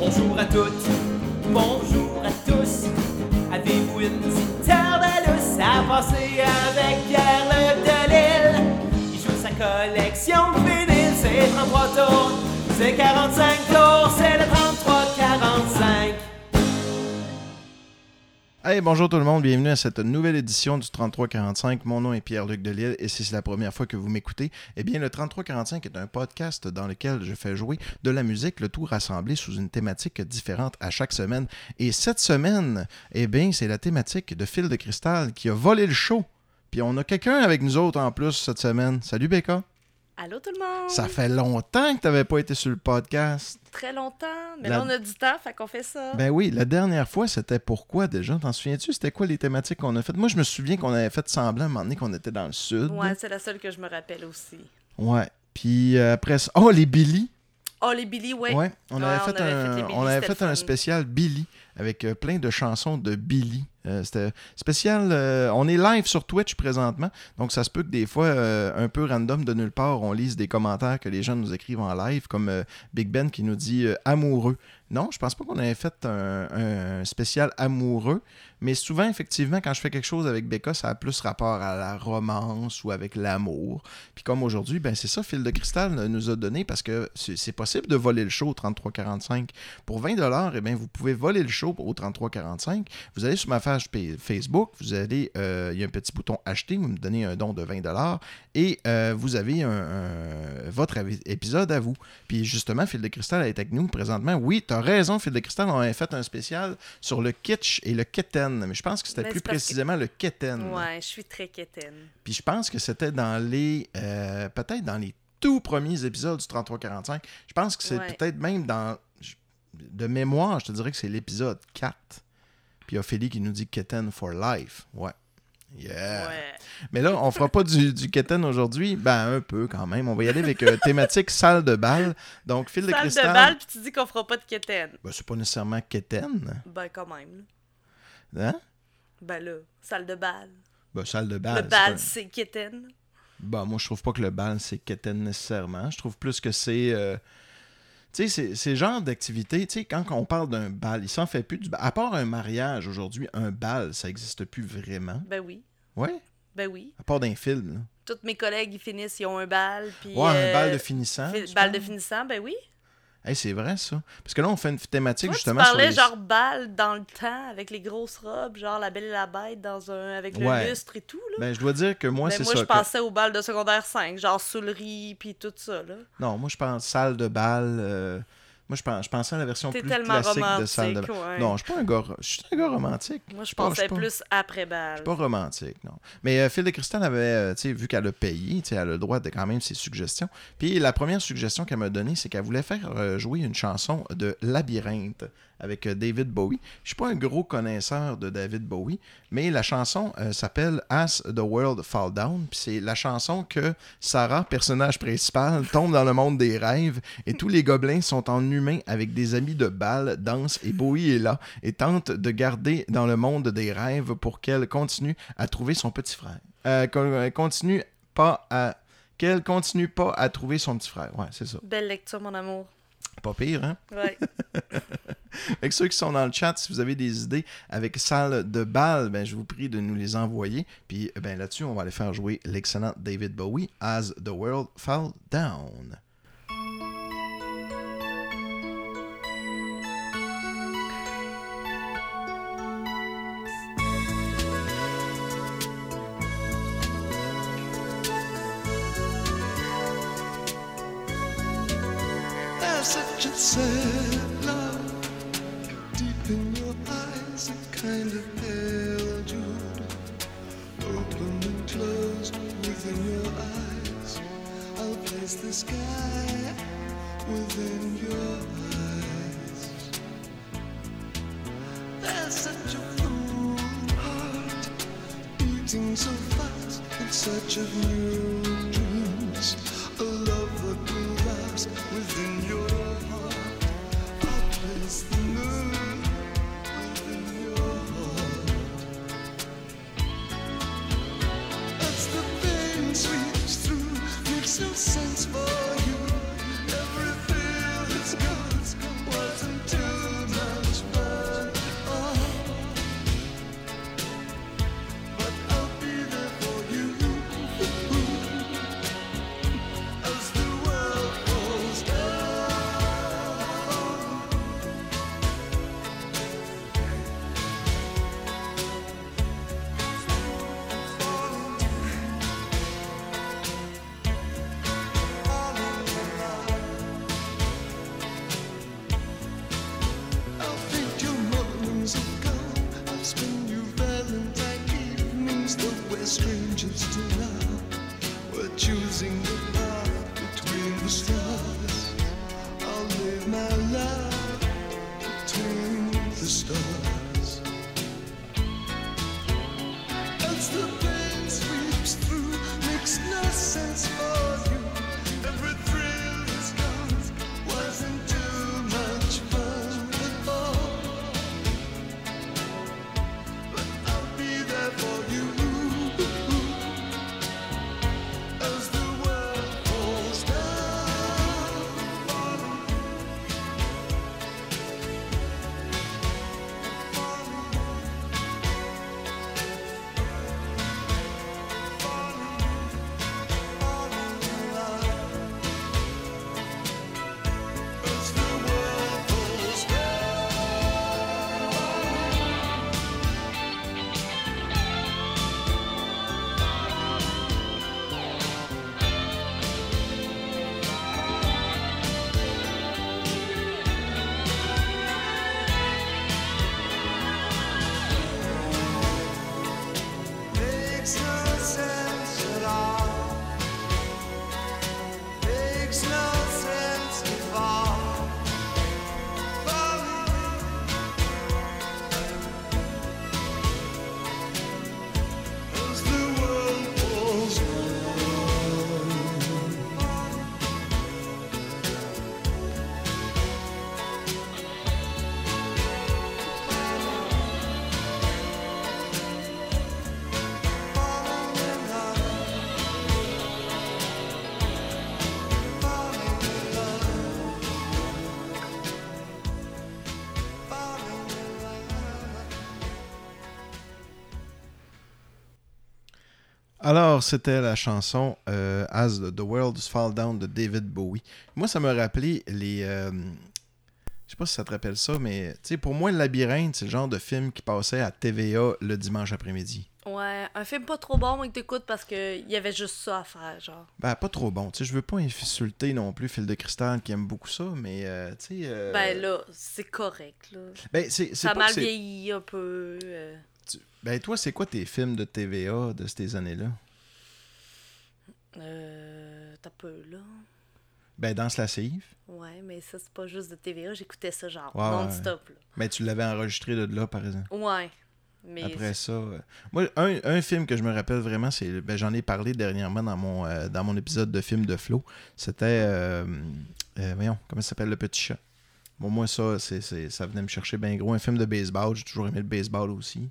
Bonjour à toutes, bonjour à tous. Avez-vous une petite lousse à passer avec Pierre-Luc Delisle? Il joue sa collection de vinyles, c'est 33 tours, c'est 45 tours, c'est le 33-45. Hey, bonjour tout le monde, bienvenue à cette nouvelle édition du 3345. Mon nom est Pierre-Luc Delille et si c'est la première fois que vous m'écoutez, eh bien le 3345 est un podcast dans lequel je fais jouer de la musique, le tout rassemblé sous une thématique différente à chaque semaine. Et cette semaine, eh bien c'est la thématique de Fil de Cristal qui a volé le show. Puis on a quelqu'un avec nous autres en plus cette semaine. Salut Becca. Allô tout le monde! Ça fait longtemps que tu n'avais pas été sur le podcast. Très longtemps, mais La- là on a du temps, fait qu'on fait ça. Ben oui, la dernière fois, c'était pourquoi déjà? T'en souviens-tu? C'était quoi les thématiques qu'on a faites? Moi, je me souviens qu'on avait fait semblant à un moment donné qu'on était dans le sud. ouais, c'est la seule que je me rappelle aussi. Ouais. Puis euh, après ça. Oh, les Billy! Oh, les Billy, ouais. Ouais. On avait on fait avait un, fait les Billy, on avait c'était fait le un fun. spécial Billy avec euh, plein de chansons de Billy. Euh, c'était spécial. euh, on est live sur Twitch présentement. Donc, ça se peut que des fois, un peu random de nulle part, on lise des commentaires que les gens nous écrivent en live, comme Big Ben qui nous dit amoureux. Non, je pense pas qu'on avait fait un, un spécial amoureux, mais souvent, effectivement, quand je fais quelque chose avec Becca, ça a plus rapport à la romance ou avec l'amour. Puis comme aujourd'hui, ben c'est ça, Fil de Cristal nous a donné parce que c'est possible de voler le show au 3345. Pour 20 dollars, eh bien, vous pouvez voler le show au 3345. Vous allez sur ma page pa- Facebook, vous allez, euh, il y a un petit bouton acheter, vous me donnez un don de 20 dollars et euh, vous avez votre épisode à vous. Puis justement, Fil de Cristal est avec nous présentement. Oui, tu as raison, Fil de Cristal, on a fait un spécial sur le kitsch et le keten, mais je pense que c'était plus que- précisément le keten. Ouais, je suis très quétaine. Puis je pense que c'était dans les. euh, peut-être dans les tout premiers épisodes du 3345. Je pense que c'est Ouais. peut-être même dans. De mémoire, je te dirais que c'est l'épisode 4. Puis il y a Ophélie qui nous dit Keten for life. Ouais. Yeah. Ouais. Mais là, on fera pas du, du Keten aujourd'hui. Ben, un peu quand même. On va y aller avec euh, thématique salle de bal. Donc, fil de Salle cristal. de balle, puis tu dis qu'on fera pas de quétaine. Ben, c'est pas nécessairement Keten. Ben, quand même. Hein? Ben là, salle de balle. Ben, salle de bal. le bal, c'est quétaine. Bah, moi, je trouve pas que le bal, c'est quétaine nécessairement. Je trouve plus que c'est. euh, Tu sais, c'est- genre d'activité. Tu sais, quand on parle d'un bal, il s'en fait plus du bal. À part un mariage aujourd'hui, un bal, ça existe plus vraiment. Ben oui. Ouais? Ben oui. À part d'un film. là. Tous mes collègues, ils finissent, ils ont un bal, puis... Ouais, un euh, bal de finissant. fi- tu Bal de finissant, ben oui. Hey, c'est vrai, ça. Parce que là, on fait une thématique Toi, tu justement sur parlais les... genre bal dans le temps, avec les grosses robes, genre la belle et la bête, dans un... avec le Ouais. lustre et tout, là. Ben, je dois dire que moi, Ben, c'est moi, ça. je que- pensais au bal de secondaire 5, genre soulerie, puis tout ça, là. Non, moi, je pense salle de bal. euh, Moi, je, pense, je pensais à la version plus classique de salle de romantique, bal. ouais. Non, je suis pas un gars... Je suis un gars romantique. Moi, je pas- pensais pas- plus après Je bal. suis pas romantique, non. Mais euh, Phil de Cristal avait, euh, tu sais, vu qu'elle a payé, tu sais, elle a le droit de quand même ses suggestions. Puis la première suggestion qu'elle m'a donnée, c'est qu'elle voulait faire euh, jouer une chanson de Labyrinthe avec euh, David Bowie. Je suis pas un gros connaisseur de David Bowie, mais la chanson euh, s'appelle As the World Fall Down. C'est la chanson que Sarah, personnage principal, tombe dans le monde des rêves et tous les gobelins sont en humains avec des amis de bal, dansent et Bowie est là et tente de garder dans le monde des rêves pour qu'elle continue à trouver son petit frère. Euh, continue pas à qu'elle continue pas à trouver son petit frère. Ouais, c'est ça. Belle lecture, mon amour. Pas pire, hein? Ouais. Avec ceux qui sont dans le chat, si vous avez des idées avec salle de bal, ben, je vous prie de nous les envoyer. Puis ben, là-dessus, on va aller faire jouer l'excellent David Bowie, As the World Fall Down. said Alors, c'était la chanson euh, As the World Fall Down de David Bowie. Moi, ça m'a rappelé les. euh, je sais pas si ça te rappelle ça, mais pour moi, le labyrinthe, c'est le genre de film qui passait à TVA le dimanche après-midi. Ouais, un film pas trop bon, mais que t'écoutes parce qu'il y avait juste ça à faire, genre. Ben, pas trop bon. Tu sais, je veux pas insulter non plus Phil de Cristal qui aime beaucoup ça, mais euh, tu sais. euh, Ben là, c'est correct, là. ben, c'est, Ça mal vieilli un peu. euh. Tu- Ben, toi, c'est quoi tes films de TVA de ces années-là? Euh. T'as peu, là. Ben, Danse lascive. Ouais, mais ça, c'est pas juste de TVA. J'écoutais ça, genre, Ouais, ouais. non-stop, là. Ben, tu l'avais enregistré de là, par exemple. Ouais. Mais Après ça, euh, moi, un, un film que je me rappelle vraiment, c'est, ben, j'en ai parlé dernièrement dans mon, euh, dans mon épisode de film de Flo. C'était, euh, voyons, comment ça s'appelle, Le Petit Chat? Bon, moi, ça, c'est- ça venait me chercher bien gros. Un film de baseball, j'ai toujours aimé le baseball aussi.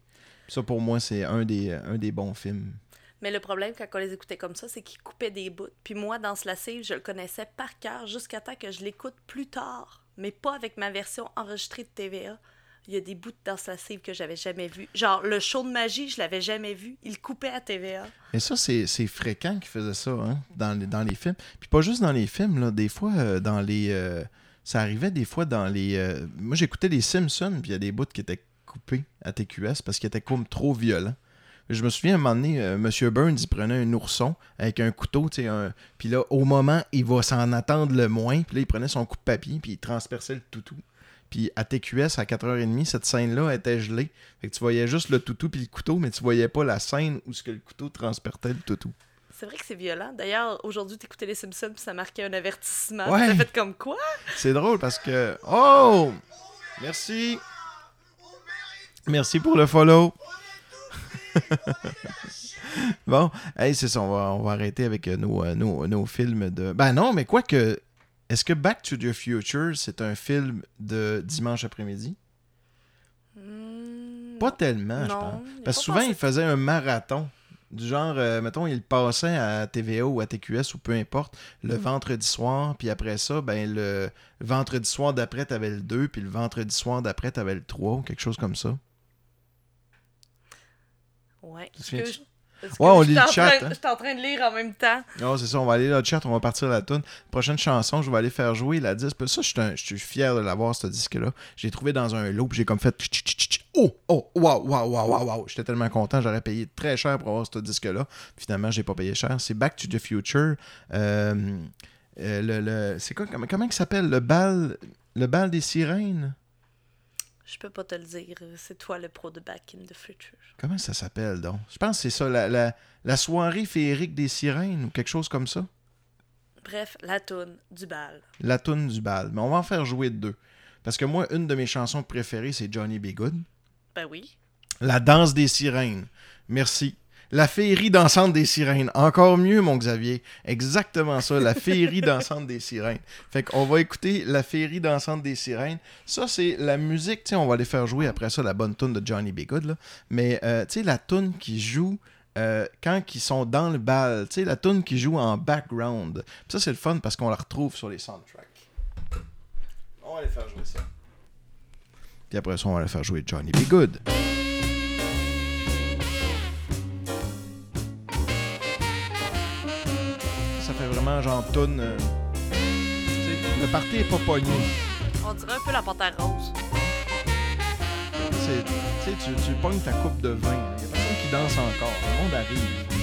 Ça, pour moi, c'est un des, un des bons films. Mais le problème, quand on les écoutait comme ça, c'est qu'ils coupaient des bouts. Puis moi, dans ce lascive, je le connaissais par cœur jusqu'à temps que je l'écoute plus tard. Mais pas avec ma version enregistrée de TVA. Il y a des bouts dans ce lascive que j'avais jamais vu. Genre, le show de magie, je l'avais jamais vu. Il coupait à TVA. Mais ça, c'est, c'est fréquent qu'ils faisaient ça, hein, dans, les, dans les films. Puis pas juste dans les films, là, des fois, euh, dans les... euh, ça arrivait des fois dans les... euh, moi, j'écoutais les Simpsons, puis il y a des bouts qui étaient coupés à TQS parce qu'ils étaient comme trop violents. Je me souviens, à un moment donné, euh, M. Burns, il prenait un ourson avec un couteau, tu sais, un... puis là, au moment, il va s'en attendre le moins, puis là, il prenait son coup de papier, puis il transperçait le toutou. Puis à TQS, à 4h30, cette scène-là était gelée. Fait que tu voyais juste le toutou puis le couteau, mais tu voyais pas la scène où ce que le couteau transperçait le toutou. C'est vrai que c'est violent. D'ailleurs, aujourd'hui, t'écoutais les Simpsons, puis ça marquait un avertissement. Ouais. Ça fait comme quoi? C'est drôle parce que. Oh! Merci! Merci pour le follow. bon, hey, c'est ça, on va, on va arrêter avec euh, nos, euh, nos, nos films de. Ben non, mais quoi que. Est-ce que Back to the Future, c'est un film de dimanche après-midi? Hmm, Pas tellement, je pense. Parce que souvent, passé- il faisait un marathon. Du genre, euh, mettons, il passait à TVA ou à TQS ou peu importe, le Mm. vendredi soir, puis après ça, ben le vendredi soir d'après, t'avais le 2, puis le vendredi soir d'après, t'avais le 3, ou quelque chose comme ça. Ouais. te Ouais, on lit le chat, train- hein. J'étais en train de lire en même temps. Non, c'est ça, on va aller dans le chat, on va partir la tune. Prochaine chanson, je vais aller faire jouer la disque. Ça, je suis un- je suis fier de l'avoir, ce disque-là. J'ai trouvé dans un lot, j'ai comme fait... Oh, oh, wow, wow, wow, wow, wow. J'étais tellement content, j'aurais payé très cher pour avoir ce disque-là. Finalement, j'ai pas payé cher. C'est Back to the Future. Euh, euh, le, le- c'est quoi, comment, comment il s'appelle? Le bal, le bal des sirènes? Je peux pas te le dire. C'est toi le pro de Back in the Future. Comment ça s'appelle, donc? Je pense que c'est ça, la, la, la soirée féerique des sirènes, ou quelque chose comme ça. Bref, la toune du bal. La toune du bal. Mais on va en faire jouer deux. Parce que moi, une de mes chansons préférées, c'est Johnny B. Good. Ben oui. La danse des sirènes. Merci. La féerie dansante des sirènes. Encore mieux, mon Xavier. Exactement ça, la féerie dansante des sirènes. Fait qu'on va écouter la féerie dansante des sirènes. Ça, c'est la musique. Tu sais, on va aller faire jouer après ça la bonne tune de Johnny B. Good. Là. Mais, euh, tu sais, la tune qui joue euh, quand ils sont dans le bal. Tu sais, la tune qui joue en background. Ça, c'est le fun parce qu'on la retrouve sur les soundtracks. On va aller faire jouer ça. Puis après ça, on va aller faire jouer Johnny B. Good. Vraiment genre euh, le party est pas pogné. On dirait un peu la panthère rose. Tu sais, tu, tu pognes ta coupe de vin. Il y a personne qui danse encore. Le monde arrive.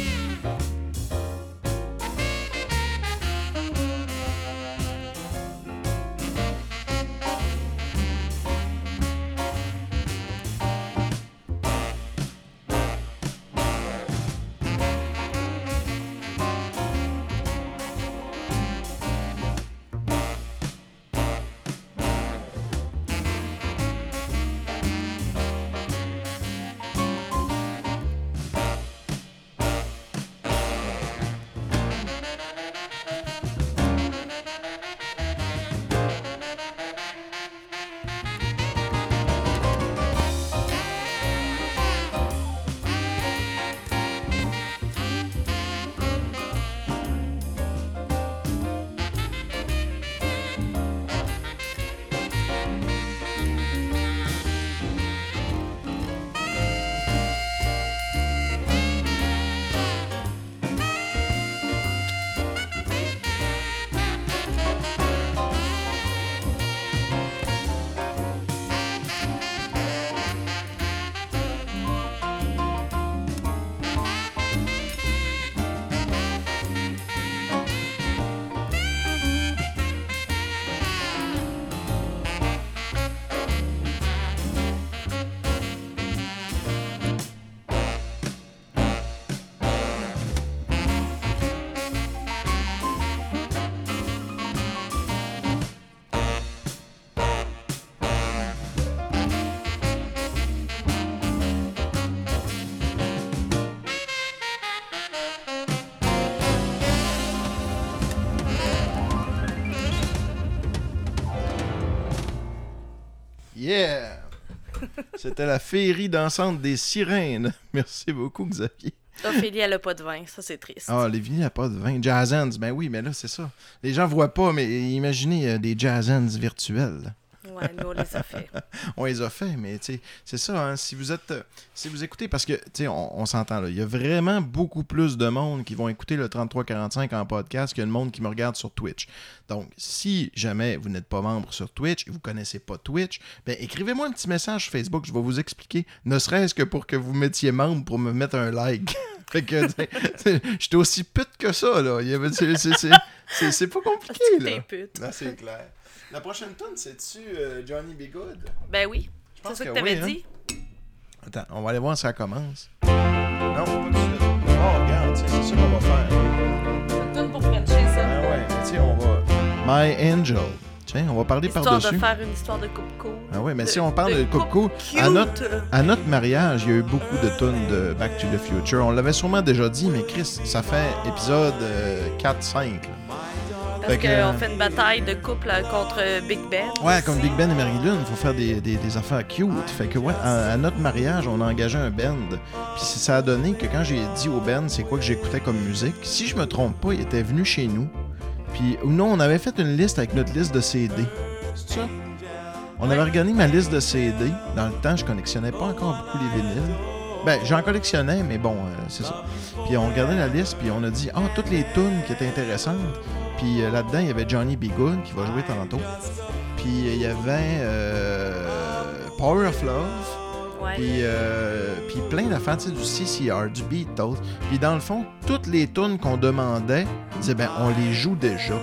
Yeah! C'était la féerie dansante des sirènes. Merci beaucoup, Xavier. Ophélie, elle a pas de vin. Ça, c'est triste. Ah, les vignes, il n'y a pas de vin. Jazz hands, ben oui, mais là, c'est ça. Les gens voient pas, mais imaginez euh, des jazz hands virtuels. Ouais, nous, on les a fait. On les a fait, mais tu sais, c'est ça, hein, si vous êtes, euh, si vous écoutez, parce que, tu sais, on, on s'entend là, il y a vraiment beaucoup plus de monde qui vont écouter le 3345 en podcast que le monde qui me regarde sur Twitch. Donc, si jamais vous n'êtes pas membre sur Twitch et vous connaissez pas Twitch, ben écrivez-moi un petit message sur Facebook, je vais vous expliquer, ne serait-ce que pour que vous mettiez membre pour me mettre un like. fait que, j'étais aussi pute que ça, là. C'est- pas compliqué. Là, c'est clair. La prochaine tune, c'est-tu euh, Johnny B. Good? Ben oui. Je C'est pense ça que que t'avais oui, hein. dit. Attends, on va aller voir si ça commence. Non, pas tout de suite. Oh, regarde, c'est ça qu'on va faire. C'est une pour Frencher, ça. Ah ouais, tu sais, on va. My Angel. Tiens, on va parler Histoire par-dessus. de faire une histoire de coupe cool. Ah ouais, mais si on parle de coupe cool, à notre, à notre mariage, il y a eu beaucoup de tunes de Back to the Future. On l'avait sûrement déjà dit, mais Chris, ça fait épisode euh, 4-5. Parce qu'on fait une bataille de couple euh, contre Big Ben. Ouais, comme Big Ben et Marilyn, il faut faire des, des, des affaires cute. Fait que ouais, à, à notre mariage, on a engagé un band. Puis ça a donné que quand j'ai dit au band c'est quoi que j'écoutais comme musique, si je me trompe pas, il était venu chez nous. Puis ou non, on avait fait une liste avec notre liste de CD. C'est ça? On avait regardé ma liste de CD. Dans le temps, je collectionnais pas encore beaucoup les vinyles. Ben, j'en collectionnais, mais bon, euh, c'est ça. Puis on regardait la liste, puis on a dit, ah, toutes les tunes qui étaient intéressantes. Puis euh, là-dedans, il y avait Johnny B. Good qui va jouer tantôt. Puis euh, il y avait euh, Power of Love. Puis, euh, puis plein d'affaires, tu sais, du CCR, du Beatles. Puis dans le fond, toutes les tunes qu'on demandait, on disait, ben, on les joue déjà.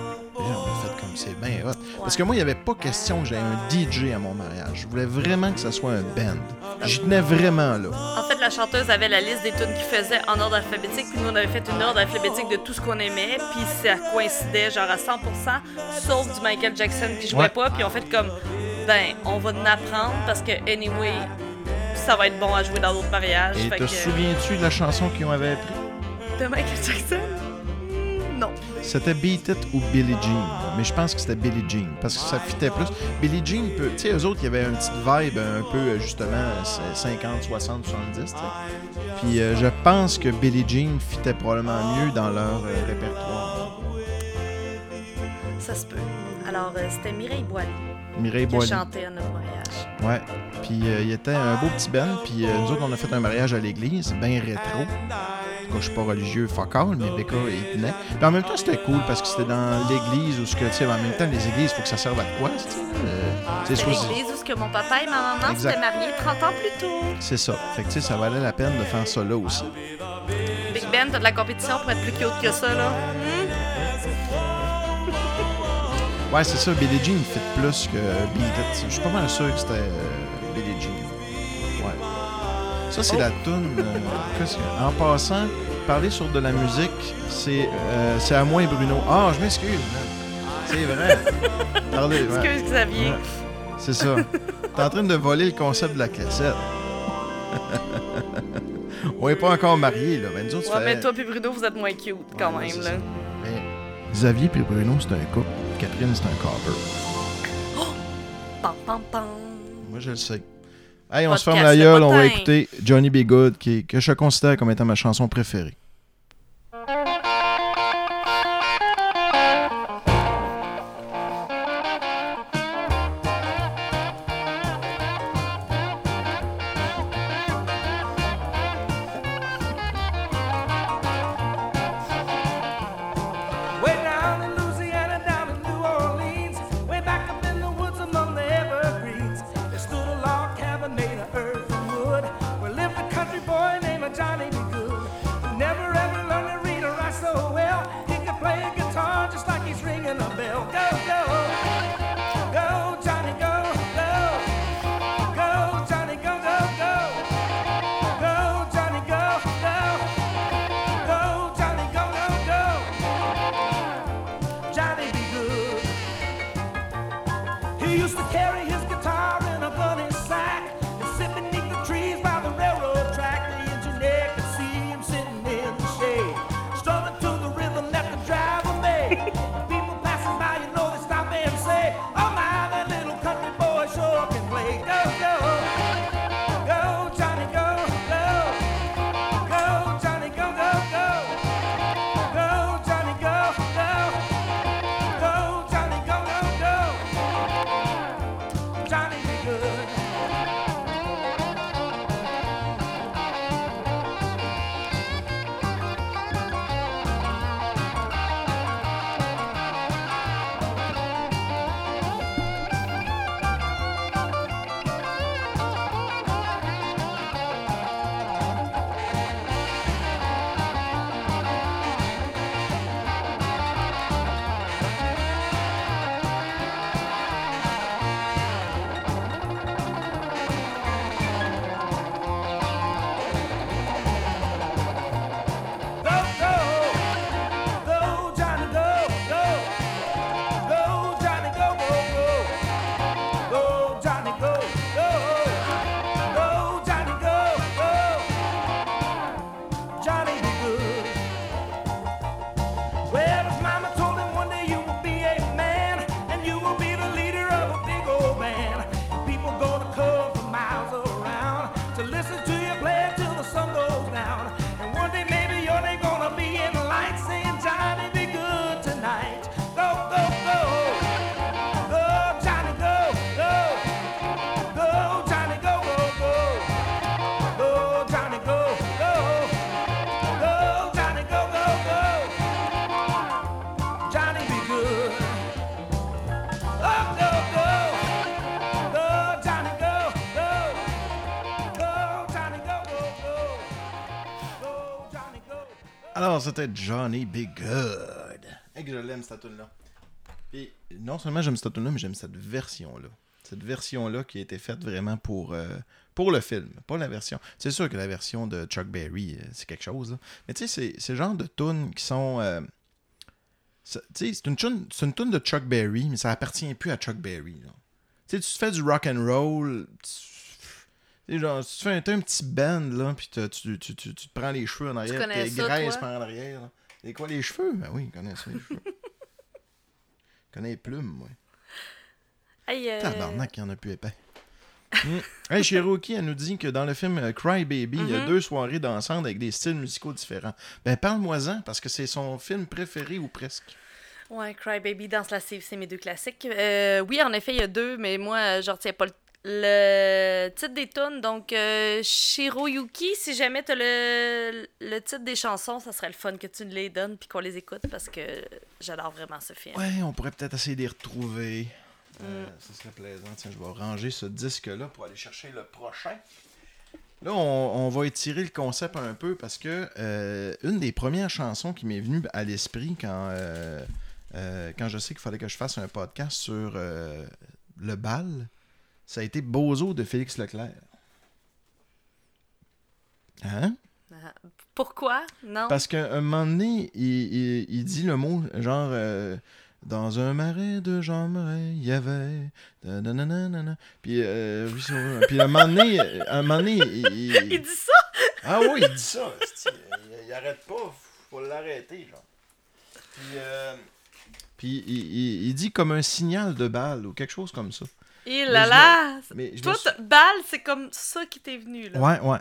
C'est bien hot. Parce que moi, il n'y avait pas question que j'aie un DJ à mon mariage. Je voulais vraiment que ça soit un band. J'y tenais vraiment là. En fait, la chanteuse avait la liste des tunes qu'il faisait en ordre alphabétique, puis nous, on avait fait une ordre alphabétique de tout ce qu'on aimait, puis ça coïncidait genre à 100%, sauf du Michael Jackson qui jouait Ouais. pas, puis on fait comme, ben, on va en apprendre parce que, anyway, ça va être bon à jouer dans d'autres mariages. Et fait te que- souviens-tu de la chanson qu'ils avaient appris? De Michael Jackson? C'était Beat It ou Billie Jean. Mais je pense que c'était Billie Jean parce que ça fitait plus. Billie Jean, peut- tu sais, eux autres, il y avait une petite vibe un peu, euh, justement, c'est 50, 60, 70. tu sais. Puis euh, je pense que Billie Jean fitait probablement mieux dans leur euh, répertoire. Ça se peut. Alors, euh, c'était Mireille Boilly Mireille Boilly. chanté à notre mariage. Ouais. Puis il était un beau petit Ben. Puis nous autres, on a fait un mariage à l'église, bien rétro. Cas, je suis pas religieux, fuck all, mais Becca, il tenait. Puis en même temps, c'était cool parce que c'était dans l'église où ce que, tu sais, en même temps, les églises, il faut que ça serve à quoi, tu sais. euh, C'est l'église où ce que mon papa et ma maman s'étaient mariés 30 ans plus tôt. C'est ça. Fait que, tu sais, ça valait la peine de faire ça là aussi. Big Ben, t'as de la compétition pour être plus cute que ça, là. Hmm? Ouais, c'est ça. Billie Jean fit plus que It. Je suis pas mal sûr que c'était euh, Billie Jean. Ça, c'est la toune. euh, en passant, parler sur de la musique, c'est euh, c'est à moi et Bruno. Ah, je m'excuse. C'est vrai. Parlez, ouais. Excuse Xavier. Ouais. C'est ça. T'es en train de voler le concept de la cassette. On est pas encore mariés, là. Ben, nous autres, Ouais, fait- mais toi puis Bruno, vous êtes moins cute quand Ouais, même, là. Mais Xavier et Bruno, c'est un couple. Catherine, c'est un cover. Pam, pam, pam. Moi, je le sais. Hey, on Podcast se ferme la le gueule, on va écouter Johnny B. Good, qui, que je considère comme étant ma chanson préférée. C'était Johnny B. Good. Et que je l'aime, cette tune là Puis, non seulement j'aime cette tune-là, mais j'aime cette version-là. Cette version-là qui a été faite vraiment pour, euh, pour le film, pas la version. C'est sûr que la version de Chuck Berry, euh, c'est quelque chose. là. Mais tu sais, c'est- le genre de tunes qui sont. euh, ça- tu sais, c'est une tune c'est une tune de Chuck Berry, mais ça appartient plus à Chuck Berry. là. Tu sais, tu fais du rock and roll, tu, tu genre, tu te fais un, petit band, là, puis tu, tu, tu, tu te prends les cheveux en arrière, tes ça, graisses par en arrière. là. Et quoi, les cheveux? Ben oui, je connais ça, les cheveux. Je connais les plumes, moi. Hey, euh, Tabarnak, il y en a plus épais. Mm. Hey, Cherokee, elle nous dit que dans le film euh, Cry Baby, il y a Mhm. deux soirées dansant avec des styles musicaux différents. Ben, parle-moi-en, parce que c'est son film préféré ou presque. Ouais, Cry Baby, Danse lascive, c'est mes deux classiques. Euh, oui, en effet, il y a deux, mais moi, je retiens pas le, le titre des tunes. Donc, euh, Shiroyuki, si jamais t'as le, le titre des chansons, ça serait le fun que tu nous les donnes puis qu'on les écoute parce que j'adore vraiment ce film. Ouais, on pourrait peut-être essayer de les retrouver. Euh, Mm. ça serait plaisant. Tiens, je vais ranger ce disque-là pour aller chercher le prochain. Là, on, on va étirer le concept un peu parce que euh, une des premières chansons qui m'est venue à l'esprit quand, euh, quand je sais qu'il fallait que je fasse un podcast sur le bal, ça a été Bozo de Félix Leclerc. Hein? Ah, Pourquoi? Non? Parce qu'à un moment donné, il, il- il dit le mot genre euh, dans un marais de Jean Marais, il y avait puis euh, oui, puis à un moment donné, un moment donné, il, il- dit ça? ah oui, il dit ça, il, arrête pas, faut l'arrêter genre. Puis, euh, puis il, il- il dit comme un signal de balle ou quelque chose comme ça. Et là là! Me Toi, suis- balle, c'est comme ça qui t'est venu, là. ouais, ouais,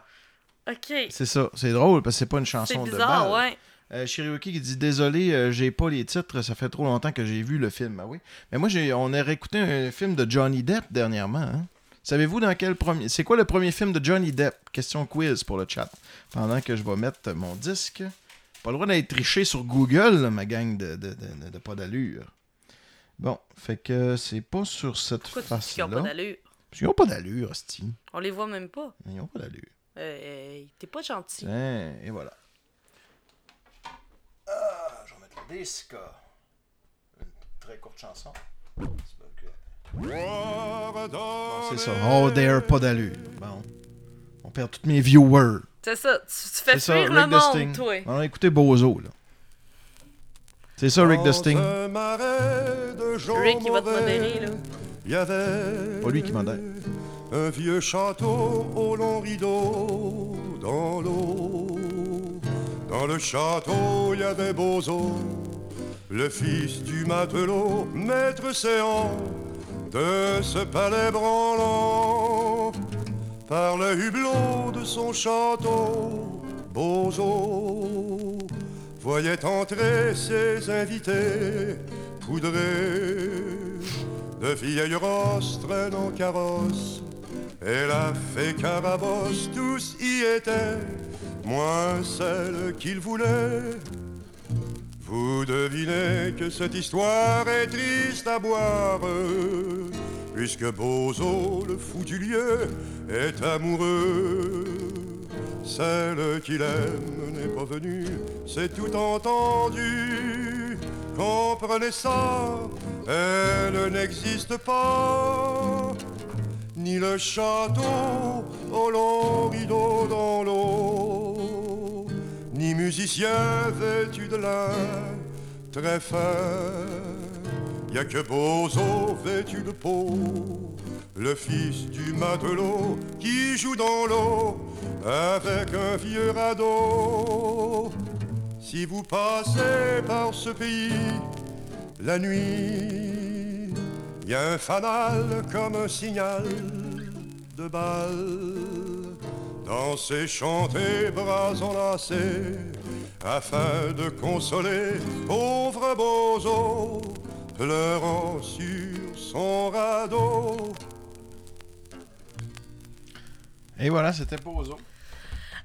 Ok. c'est ça, c'est drôle parce que c'est pas une chanson C'est de bizarre, balle. ouais. Euh, Shirioki qui dit Désolé, euh, j'ai pas les titres, ça fait trop longtemps que j'ai vu le film. Ah oui. Mais moi, j'ai, on a réécouté un film de Johnny Depp dernièrement. hein. Savez-vous dans quel premier. C'est quoi le premier film de Johnny Depp? Question quiz pour le chat. Pendant que je vais mettre mon disque. Pas le droit d'être triché sur Google, là, ma gang de, de, de- de pas d'allure. Bon, fait que c'est pas sur cette Pourquoi tu dis qu'ils face-là. ont pas d'allure? Parce qu'ils ont pas d'allure, hostie. On les voit même pas. Ils ont pas d'allure. Euh, t'es pas gentil. Tiens, et voilà. Ah, je vais mettre le disque. Une très courte chanson. C'est ça. Oh, there, pas d'allure. Bon. On perd tous mes viewers. C'est ça, tu, tu fais fuir le monde, toi. On a écouté Bozo, là. C'est ça, Rick Dusting. Dans un marais de gens Rick, il va te modérer, là. Il y avait Pas lui qui modère. un vieux château au long rideau dans l'eau. Dans le château, il y avait Bozo, le fils du matelot, maître séant de ce palais branlant. Par le hublot de son château, Bozo voyait entrer ses invités poudrés de vieilles rosses traînant carrosse. Et la fée Carabosse, tous y étaient, moins celle qu'il voulait. Vous devinez que cette histoire est triste à boire, puisque Bozo, le fou du lieu, est amoureux. Celle qu'il aime n'est pas venue, c'est tout entendu. Comprenez ça, elle n'existe pas. Ni le château au long rideau dans l'eau, ni musicien vêtu de lin très fin. Y a que Bozo vêtu de peau, le fils du matelot qui joue dans l'eau avec un vieux radeau. Si vous passez par ce pays la nuit, y a un fanal comme un signal de balle. Danser, chanter, bras enlacés, afin de consoler pauvre Bozo, pleurant sur son radeau. Et voilà, c'était Bozo.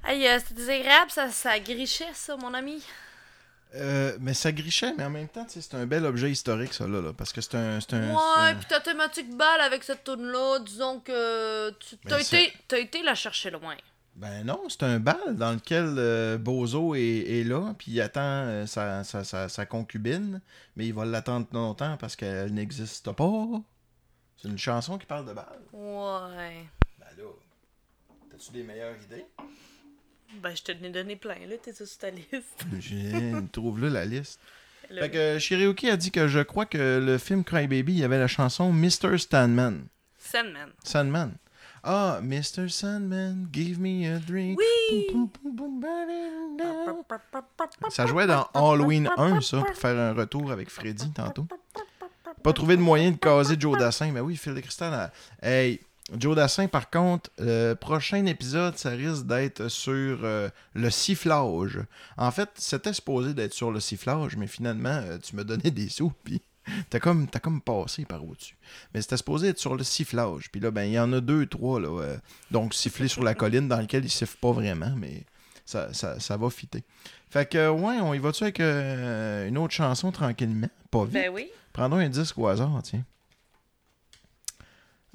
Hey, euh, c'est désagréable, ça, ça grichait, ça, mon ami. Euh, mais ça grichait, mais en même temps, c'est un bel objet historique, ça, là. là, parce que c'est un. c'est un- Ouais, puis ta thématique balle avec cette tune là disons que tu t'as Ben, été, t'as été la chercher loin. Ben non, c'est un bal dans lequel euh, Bozo est, est là, puis il attend euh, sa, sa, sa- sa concubine, mais il va l'attendre longtemps parce qu'elle n'existe pas. C'est une chanson qui parle de bal. Ouais. Ben t'as-tu des meilleures idées? Ben, je te l'ai donné plein, là, t'es sur ta liste. J'ai- Trouve là la liste. Fait que Shireuki a dit que je crois que le film Cry Baby, il y avait la chanson Mr. Sandman. Sandman. Sandman. Ah, Mr. Sandman, give me a drink. Oui! Ça jouait dans Halloween 1, ça, pour faire un retour avec Freddy tantôt. Pas trouvé de moyen de caser Joe Dassin. Mais oui, Phil de Cristal. a- Hey, Joe Dassin, par contre, le prochain épisode, ça risque d'être sur euh, le sifflage. En fait, c'était supposé d'être sur le sifflage, mais finalement, euh, tu me donnais des sous, puis t'as comme, t'as comme passé par au-dessus. Mais c'était supposé être sur le sifflage. Puis là, ben, il y en a deux, trois, là. euh, donc, siffler sur la colline dans lequel il siffle pas vraiment, mais ça, ça, ça va fitter. Fait que, ouais, on y va-tu avec euh, une autre chanson tranquillement? Pas vite. Ben oui. Prends donc un disque au hasard, tiens.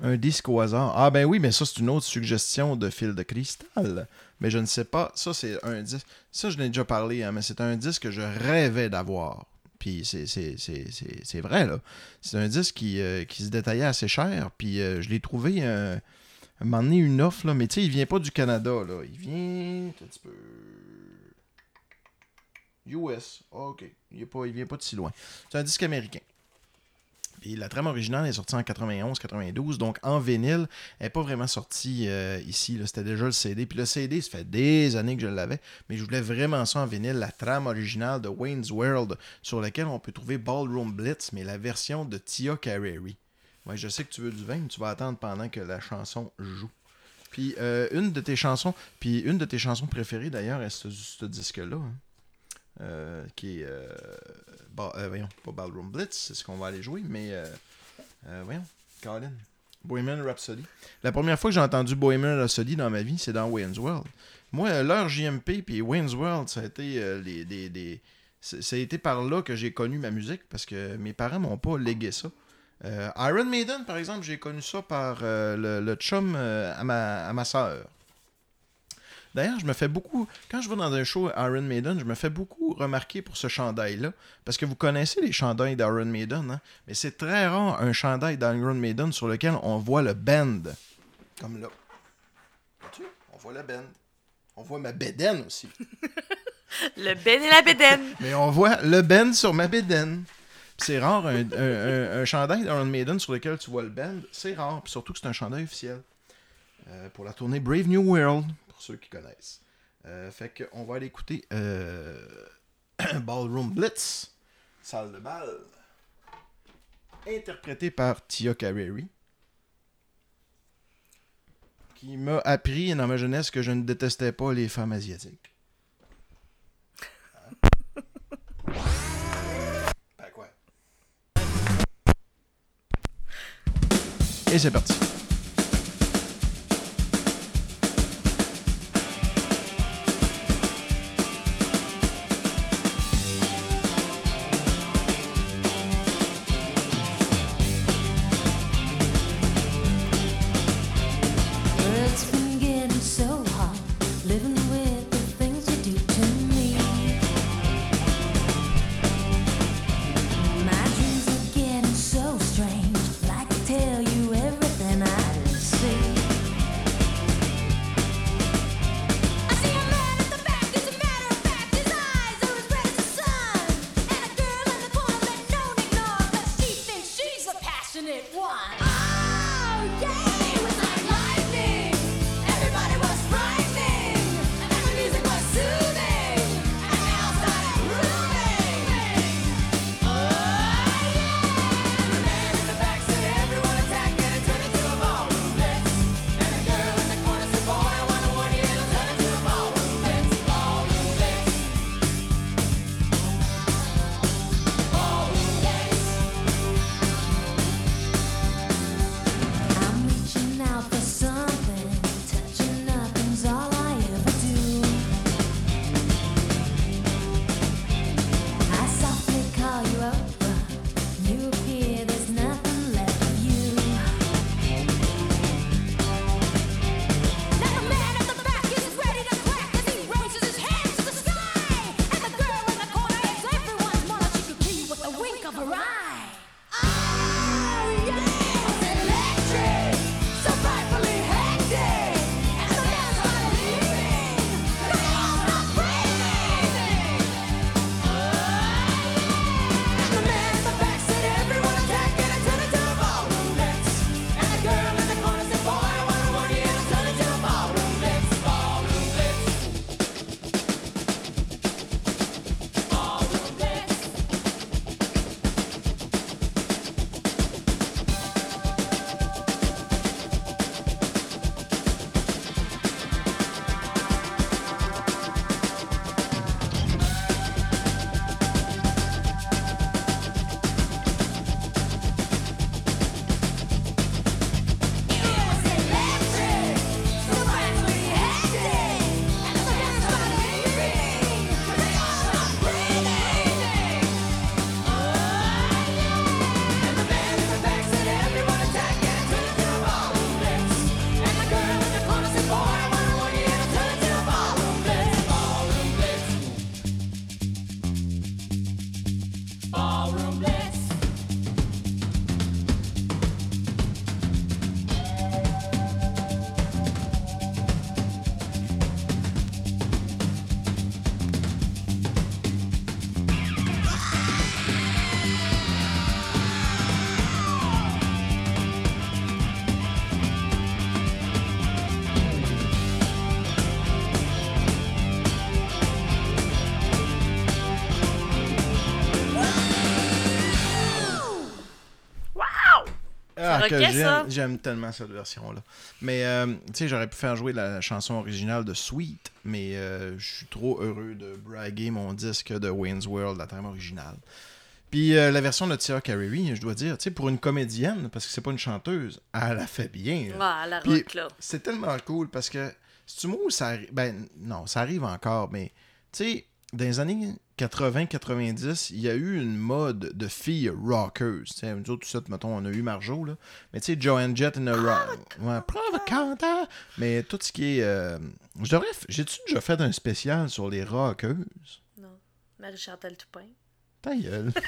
Un disque au hasard. Ah ben oui, mais ça, c'est une autre suggestion de fil de cristal. Mais je ne sais pas. Ça, c'est un disque. Ça, je l'ai déjà parlé, hein, mais c'est un disque que je rêvais d'avoir. Puis c'est, vrai, là. C'est un disque qui, euh, qui se détaillait assez cher. Puis euh, je l'ai trouvé euh, un donné une offre, là. Mais tu sais, il vient pas du Canada, là. Il vient. Un petit peu. US. Ah, ok. Il, est pas, il vient pas de si loin. C'est un disque américain. Puis la trame originale est sortie en 91-92, donc en vinyle, elle n'est pas vraiment sortie euh, ici. C'était déjà le CD. Puis le CD, ça fait des années que je l'avais, mais je voulais vraiment ça en vinyle, la trame originale de Wayne's World, sur laquelle on peut trouver Ballroom Blitz, mais la version de Tia Carrere. Ouais, je sais que tu veux du vin, mais tu vas attendre pendant que la chanson joue. Puis euh, une de tes chansons, puis une de tes chansons préférées d'ailleurs est ce, ce disque-là, hein, euh, qui est, ba- euh, voyons, pas Ballroom Blitz, c'est ce qu'on va aller jouer, mais voyons, Colin, Bohemian Rhapsody. La première fois que j'ai entendu Bohemian Rhapsody dans ma vie, c'est dans Wayne's World. Moi, l'heure JMP puis Wayne's World, ça a été les, des- des- ça a été par là que j'ai connu ma musique parce que mes parents m'ont pas légué ça. Iron Maiden, par exemple, j'ai connu ça par le, le chum à ma, à ma soeur. D'ailleurs, je me fais beaucoup, quand je vais dans un show Iron Maiden, je me fais beaucoup remarquer pour ce chandail-là. Parce que vous connaissez les chandails d'Iron Maiden, hein? mais c'est très rare un chandail d'Iron Maiden sur lequel on voit le band. Comme là. Vois-tu? On voit le band. On voit ma bédaine aussi. Le Ben et la Bédaine. Mais on voit le band sur ma bédaine. Puis c'est rare, un, un, un- un chandail d'Iron Maiden sur lequel tu vois le band, c'est rare. Puis surtout que c'est un chandail officiel. Euh, pour la tournée Brave New World, pour ceux qui connaissent. Euh, fait qu'on va aller écouter euh, Ballroom Blitz, salle de bal, interprété par Tia Carrere, qui m'a appris dans ma jeunesse que je ne détestais pas les femmes asiatiques. Ben quoi? Et c'est parti. J'aime, j'aime tellement cette version-là. Mais, euh, tu sais, j'aurais pu faire jouer la chanson originale de Sweet, mais euh, je suis trop heureux de braguer mon disque de Wayne's World, la thème originale. Puis euh, la version de Tia Carey, je dois dire, tu sais, pour une comédienne, parce que c'est pas une chanteuse, elle a fait bien. là. Ah, la Puis, rock, là. C'est tellement cool parce que, si tu ça arrive, ben non, ça arrive encore, mais tu sais, dans les années 80-90, il y a eu une mode de filles rockers. Tu sais, nous autres, tout ça, mettons, on a eu Marjo, là. Mais tu sais, Joanne Jett and the Rock. Ouais, provocateur. Mais tout ce qui est. euh, je devrais. J'ai-tu déjà fait un spécial sur les rockeuses? Non. Marie-Chantal Toupin. Ta gueule.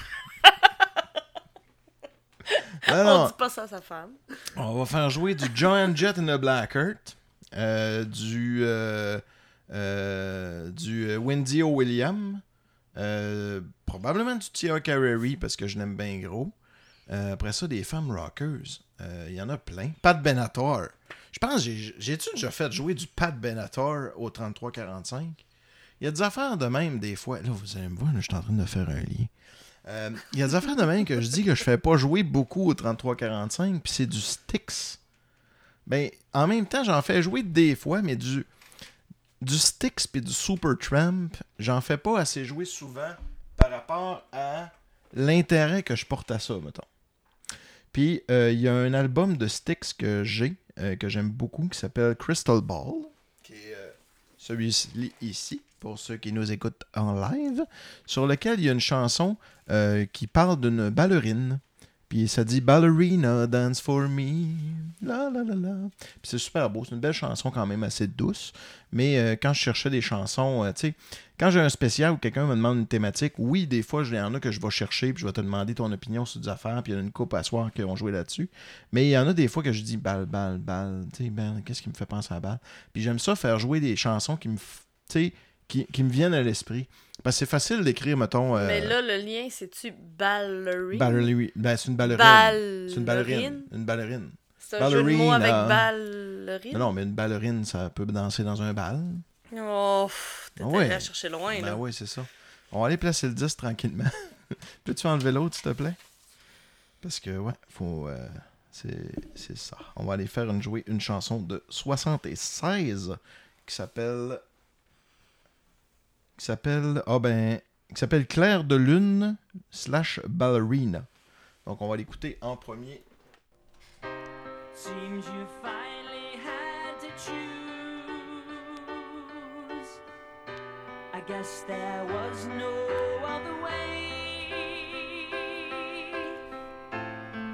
non, On non. dit pas ça à sa femme. On va faire jouer du Joanne Jett and the Blackheart, euh, du, euh, euh, du Wendy O'William, euh, probablement du Tia Carey parce que je l'aime bien gros. Euh, après ça, des femmes rockers. Euh, Il y en a plein. Pat Benatar. Je pense, j'ai- j'ai-tu déjà fait jouer du Pat Benatar au 33-45? Il y a des affaires de même des fois. Là, vous allez me voir, je suis en train de faire un lien. Euh, Il y a des affaires de même que je dis que je fais pas jouer beaucoup au 33-45, puis c'est du Styx. Ben, en même temps, j'en fais jouer des fois, mais du, du Styx puis du Super Tramp, j'en fais pas assez jouer souvent par rapport à l'intérêt que je porte à ça, mettons. Puis, euh, il y a un album de Styx que j'ai, euh, que j'aime beaucoup, qui s'appelle Crystal Ball, qui est euh, celui-ci ici, pour ceux qui nous écoutent en live, sur lequel il y a une chanson qui parle d'une ballerine. Puis ça dit Ballerina, dance for me. La la la la. Puis c'est super beau. C'est une belle chanson quand même assez douce. Mais euh, quand je cherchais des chansons, euh, tu sais, quand j'ai un spécial où quelqu'un me demande une thématique, oui, des fois, il y en a que je vais chercher, puis je vais te demander ton opinion sur des affaires, puis il y a une coupe à soir qui ont joué là-dessus. Mais il y en a des fois que je dis balle, balle, balle. Tu sais, ben, qu'est-ce qui me fait penser à balle? Puis j'aime ça faire jouer des chansons qui me, tu sais, qui, qui me viennent à l'esprit. Parce que c'est facile d'écrire, mettons. euh, Mais là, le lien, c'est-tu ballerine? ballerine. Ben, c'est une ballerine. Ballerine. C'est une ballerine. Une ballerine. C'est un jeu de mots avec Ballerina. ballerine? Non, non, mais une ballerine, ça peut danser dans un bal. Oh, t'es Ah allé ouais. la chercher loin, Ben là. oui, c'est ça. On va aller placer le 10 tranquillement. Peux-tu enlever l'autre, s'il te plaît? Parce que, ouais, faut. euh, c'est c'est ça. On va aller faire une, jouer une chanson de 76 qui s'appelle. Qui s'appelle. Ah ben. Qui s'appelle Claire de Lune slash Ballerina. Donc, on va l'écouter en premier. Seems you finally had to choose. I guess there was no other way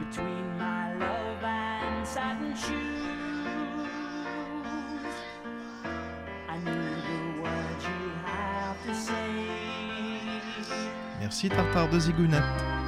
between my love and satin shoes. Merci, Tartare de Zigounette.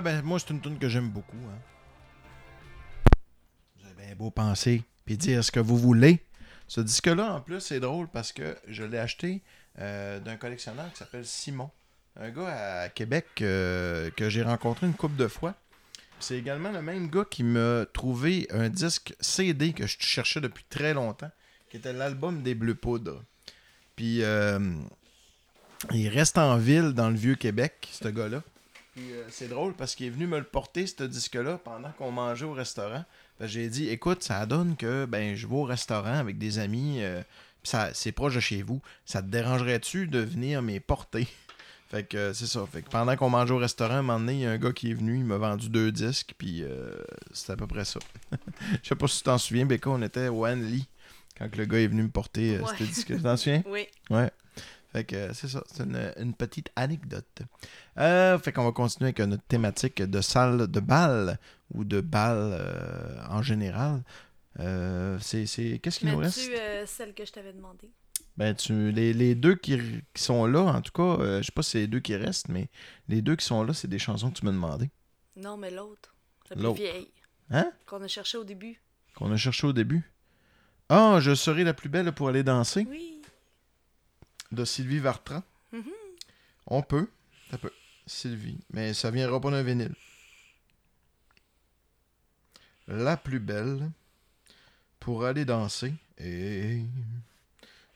Ben moi, c'est une tune que j'aime beaucoup. Hein. Vous avez bien beau penser, puis dire ce que vous voulez. Ce disque-là, en plus, c'est drôle parce que je l'ai acheté euh, d'un collectionneur qui s'appelle Simon. Un gars à Québec euh, que j'ai rencontré une couple de fois. C'est également le même gars qui m'a trouvé un disque CD que je cherchais depuis très longtemps, qui était l'album des Bleus Poudres. Puis euh, il reste en ville dans le vieux Québec, ce gars-là. Puis euh, c'est drôle parce qu'il est venu me le porter, ce disque-là, pendant qu'on mangeait au restaurant. J'ai dit, écoute, ça donne que ben je vais au restaurant avec des amis, euh, ça, c'est proche de chez vous. Ça te dérangerait-tu de venir m'y porter? Fait que euh, c'est ça. Fait que pendant qu'on mangeait au restaurant, un moment donné, il y a un gars qui est venu, il m'a vendu deux disques, puis euh, c'était à peu près ça. Je sais pas si tu t'en souviens, Becca, on était au Lee quand le gars est venu me porter euh, Ouais. ce disque. Tu t'en souviens? Oui. Ouais. Fait que euh, c'est ça, c'est une, une petite anecdote. Euh, fait qu'on va continuer avec notre thématique de salle de bal ou de bal euh, en général. Euh, c'est, Qu'est-ce qu'il nous reste? Celle que je t'avais demandé? Ben, tu, les, les deux qui, qui sont là, en tout cas, je sais pas si c'est les deux qui restent, mais les deux qui sont là, c'est des chansons que tu m'as demandé. Non, mais l'autre. La plus vieille. Hein? Qu'on a cherché au début. Qu'on a cherché au début. Ah, je serai la plus belle pour aller danser Oui. De Sylvie Vartrand. Mhm. On peut. Ça peut. Sylvie. Mais ça viendra pas d'un vinyle. La plus belle pour aller danser. Et.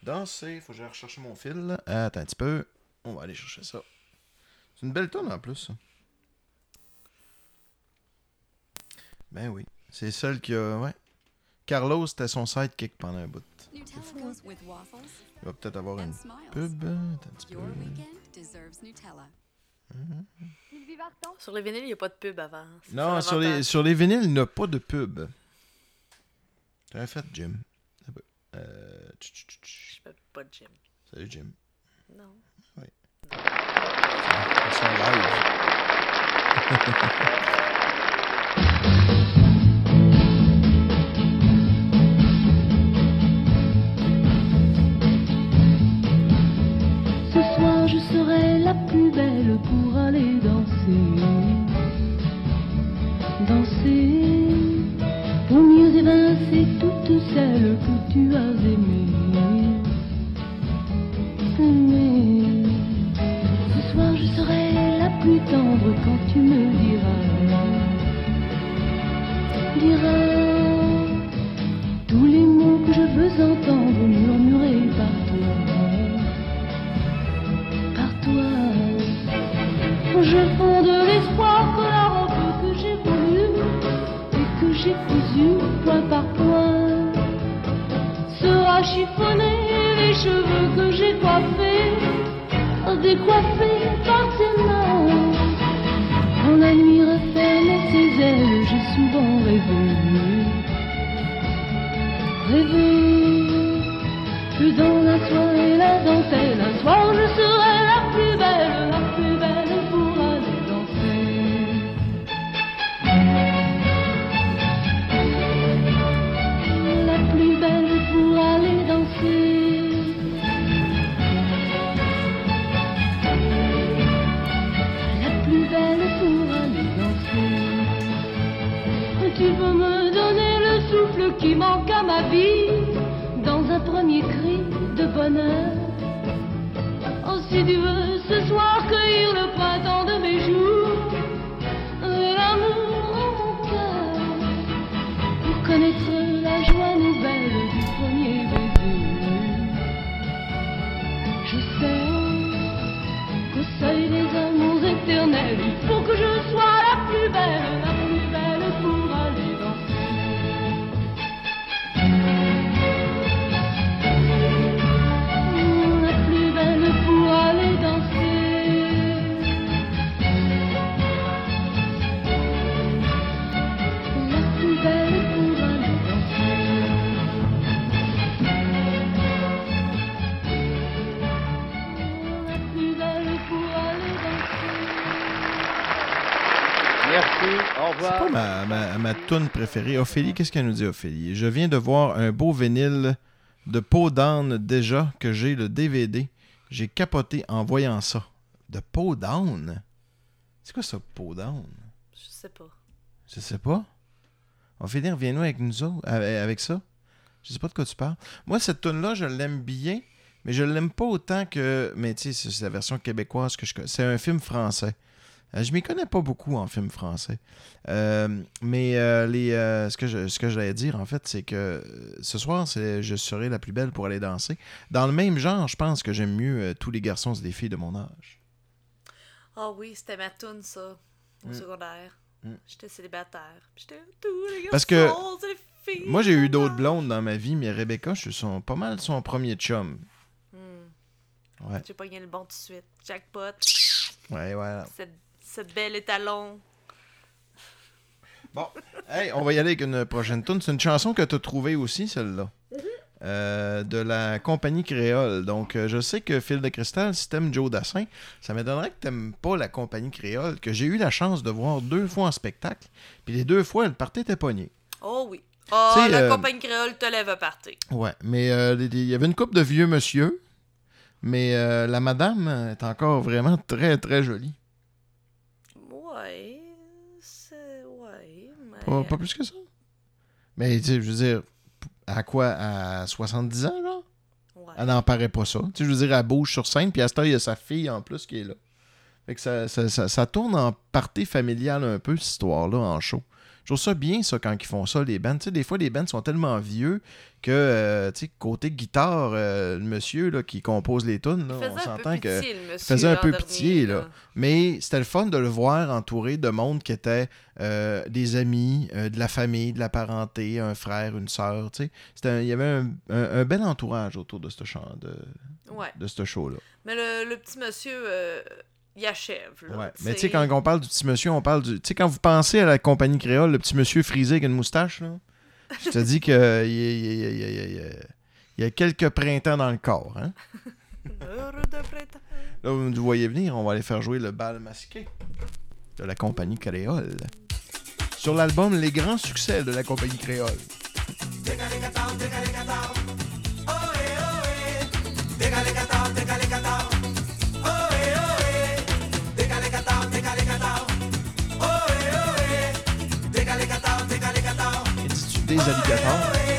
Danser. Faut que j'aille rechercher mon fil. Attends un petit peu. On va aller chercher ça. C'est une belle tonne en plus. Ben oui. C'est celle qui a. Ouais. Carlos, c'était son sidekick pendant un bout. Nutella goes with waffles Il va peut-être avoir une pub. Un petit Your peu. weekend deserves Nutella. Sur les vinyles, il n'y a pas de pub avant. Non, sur les, sur les vinyles, il n'y a pas de pub. T'as fait, Jim. Euh, tch, tch, tch. Je fais pas de gym. Salut, Jim. Non. Sont live. Toutes celles que tu as aimées. Aimées. Ce soir je serai la plus tendre quand tu me diras. Diras tous les mots que je veux entendre murmurés par toi par toi. Je fonde l'espoir que la robe que j'ai voulue et que j'ai cousue point par point sera chiffonnée. Les cheveux que j'ai coiffés, décoiffés par tes mains. Quand la nuit referme ses ailes, j'ai souvent rêvé. Rêvé que dans la soie et la dentelle, un soir je serai dans un premier cri de bonheur. Oh, si tu veux ce soir cueillir ma, toune préférée. Ophélie, qu'est-ce qu'elle nous dit, Ophélie? Je viens de voir un beau vinyle de Peau Down déjà que j'ai le DVD. J'ai capoté en voyant ça. De Peau Down? C'est quoi ça, Peau Down? Je sais pas. Je sais pas. Ophélie, reviens-nous avec nous autres, avec ça. Je sais pas de quoi tu parles. Moi, cette tune-là, je l'aime bien, mais je l'aime pas autant que. Mais tu sais, c'est- c'est la version québécoise que je connais. C'est un film français. Euh, je m'y connais pas beaucoup en film français. Euh, mais euh, les, ce que je, ce que j'allais dire, en fait, c'est que ce soir, c'est Je serai la plus belle pour aller danser. Dans le même genre, je pense que j'aime mieux Tous les garçons et les filles de mon âge. Ah oui, c'était ma toune, ça, au Mm. secondaire. Mm. J'étais célibataire. J'étais tous les Parce que garçons, les filles Moi, j'ai eu d'autres blondes dans ma vie, mais Rebecca, je suis pas mal son premier chum. Hmm. Ouais. J'ai pogné le bon tout de suite. Jackpot. Ouais, voilà. Ce bel étalon. Bon, hey, on va y aller avec une prochaine tune. C'est une chanson que tu as trouvée aussi, celle-là. Euh, de la compagnie créole. Donc, euh, je sais que Phil de Cristal, si t'aimes Joe Dassin, ça m'étonnerait que t'aimes pas la compagnie créole, que j'ai eu la chance de voir deux fois en spectacle. Puis les deux fois, le party était pogné. Oh oui. Oh, la euh, compagnie créole te lève à partir. Ouais, mais euh, il y avait une couple de vieux monsieur, mais la madame est encore vraiment très, très jolie. Ouais. C'est. Ouais. Mais... Pas, pas plus que ça. Mais tu sais, je veux dire, à quoi À 70 ans, là Ouais. Elle n'en paraît pas ça. Tu sais, je veux dire, elle bouge sur scène, puis à ce temps, il y a sa fille en plus qui est là. Fait que ça, ça, ça- ça tourne en partie familiale un peu, cette histoire-là, en show. Je trouve ça bien, ça, quand ils font ça, les bands. Tu sais, des fois, les bands sont tellement vieux que, euh, tu sais, côté guitare, euh, le monsieur là, qui compose les tunes, là, on faisait un peu s'entend que... pitié, le monsieur. faisait un peu dernier, pitié, là. Mais c'était le fun de le voir entouré de monde qui était euh, des amis, de la famille, de la parenté, un frère, une sœur, tu sais. Il y avait un, un- un bel entourage autour de ce, chant, de, Ouais. de ce show-là. Mais le, le petit monsieur, il achève. Là, Ouais. Mais tu sais, quand on parle du petit monsieur, on parle du. Tu sais, quand vous pensez à la compagnie créole, le petit monsieur frisé avec une moustache, là, je te dis qu'il y, a- il y a- quelques printemps dans le corps. Hein? Heureux de printemps. Là, vous nous voyez venir, on va aller faire jouer le bal masqué de la compagnie créole. Sur l'album Les grands succès de la compagnie créole. Des alligators?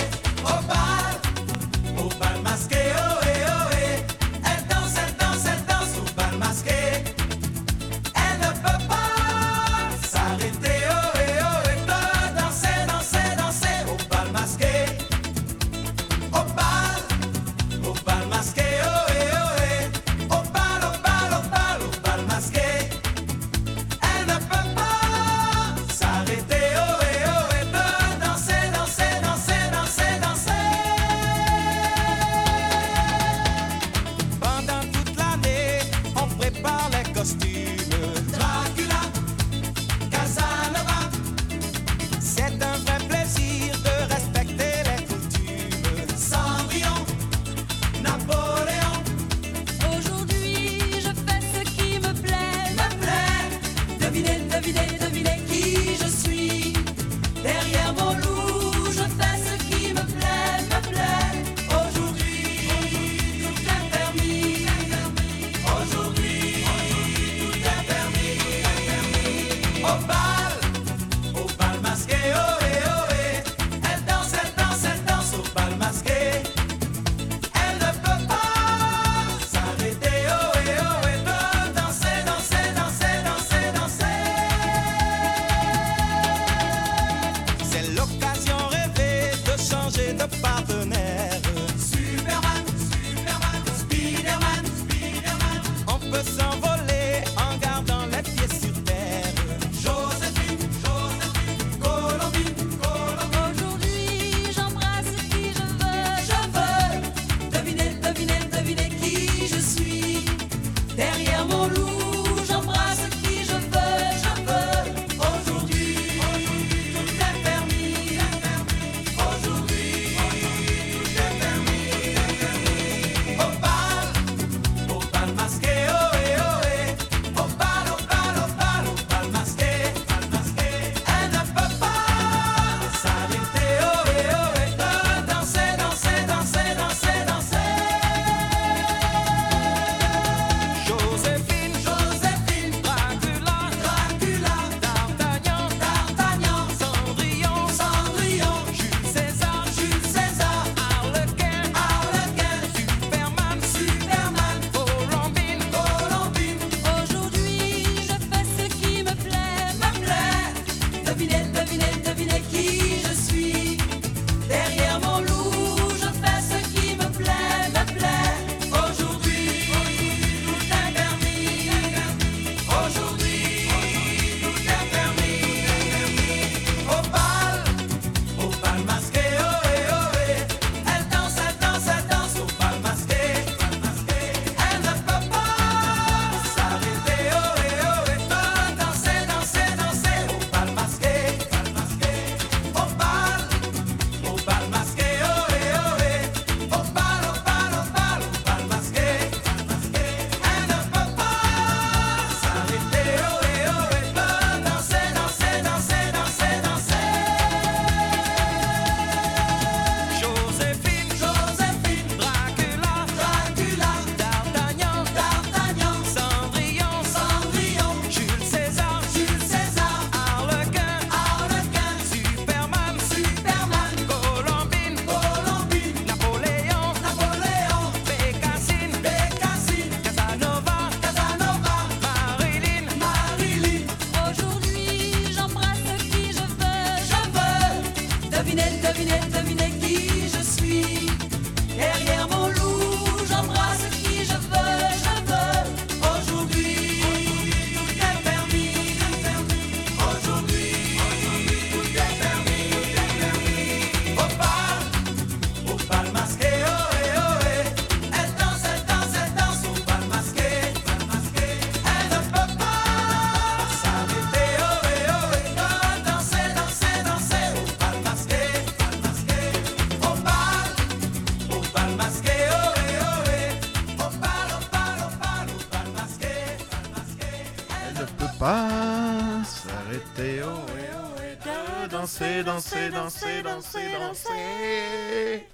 Danser, danser, danser, danser.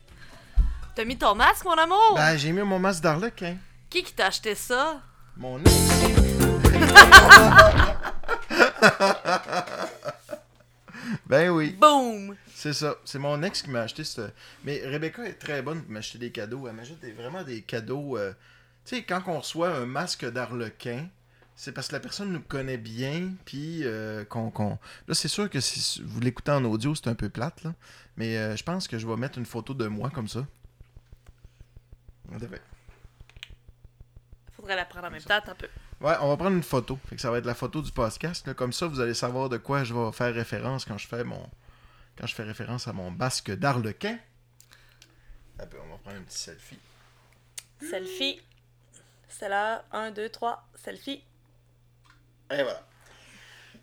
T'as mis ton masque, mon amour? Ben, j'ai mis mon masque d'arlequin. Qui qui t'a acheté ça? Mon ex. ben oui, Boom! c'est ça. C'est mon ex qui m'a acheté ce. Mais Rebecca est très bonne pour m'acheter des cadeaux. Elle m'achète vraiment des cadeaux. euh, Tu sais, quand on reçoit un masque d'arlequin, c'est parce que la personne nous connaît bien, puis euh, qu'on. qu'on- Là, c'est sûr que si vous l'écoutez en audio, c'est un peu plate, là. Mais euh, je pense que je vais mettre une photo de moi comme ça. Faudrait la prendre en même temps, un peu. Ouais, on va prendre une photo. Fait que ça va être la photo du podcast. là. Comme ça, vous allez savoir de quoi je vais faire référence quand je fais mon. Quand je fais référence à mon basque d'Arlequin. On va prendre un petit selfie. Selfie. C'est là. 1, 2, 3. Selfie. Et voilà.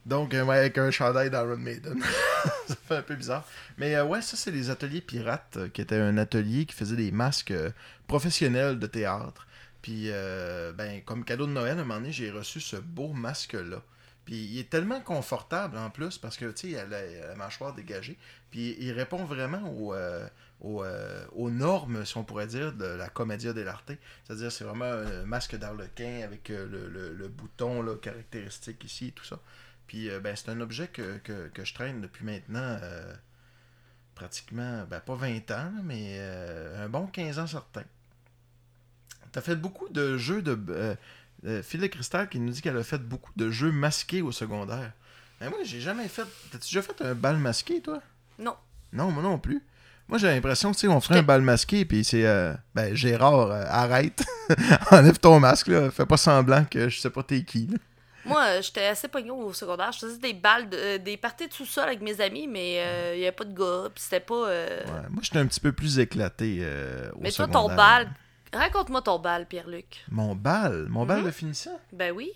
Donc, euh, avec un chandail d'Iron Maiden. ça fait un peu bizarre. Mais euh, ouais, ça, c'est les ateliers pirates, euh, qui était un atelier qui faisait des masques professionnels de théâtre. Puis, ben, comme cadeau de Noël, à un moment donné, j'ai reçu ce beau masque-là. Puis, il est tellement confortable en plus parce que, tu sais, il a la, la mâchoire dégagée. Puis, il répond vraiment euh, aux, euh, aux normes, si on pourrait dire, de la commedia dell'arte. C'est-à-dire, c'est vraiment un masque d'arlequin avec euh, le, le- le bouton là, caractéristique ici et tout ça. Puis, euh, ben, c'est un objet que, que- que je traîne depuis maintenant euh, pratiquement, ben, pas 20 ans, mais un bon 15 ans certain. T'as fait beaucoup de jeux de. Phil de Cristal qui nous dit qu'elle a fait beaucoup de jeux masqués au secondaire. Mais moi, j'ai jamais fait. T'as-tu déjà fait un bal masqué, toi? Non. Non, moi non plus. Moi, j'ai l'impression que, tu sais, on ferait un bal masqué, puis c'est. euh, ben, Gérard, euh, arrête. Enlève ton masque, là. Fais pas semblant que je sais pas t'es qui, là. Moi, euh, j'étais assez pognon au secondaire. Je faisais des balles, de- euh, des parties de sous-sol avec mes amis, mais euh, il y avait pas de gars. Puis c'était pas. euh, Ouais, moi, j'étais un petit peu plus éclaté au Mais toi, secondaire. ton bal. Raconte-moi ton bal, Pierre-Luc. Mon bal? Mon bal Mhm. de finissant? Ben oui.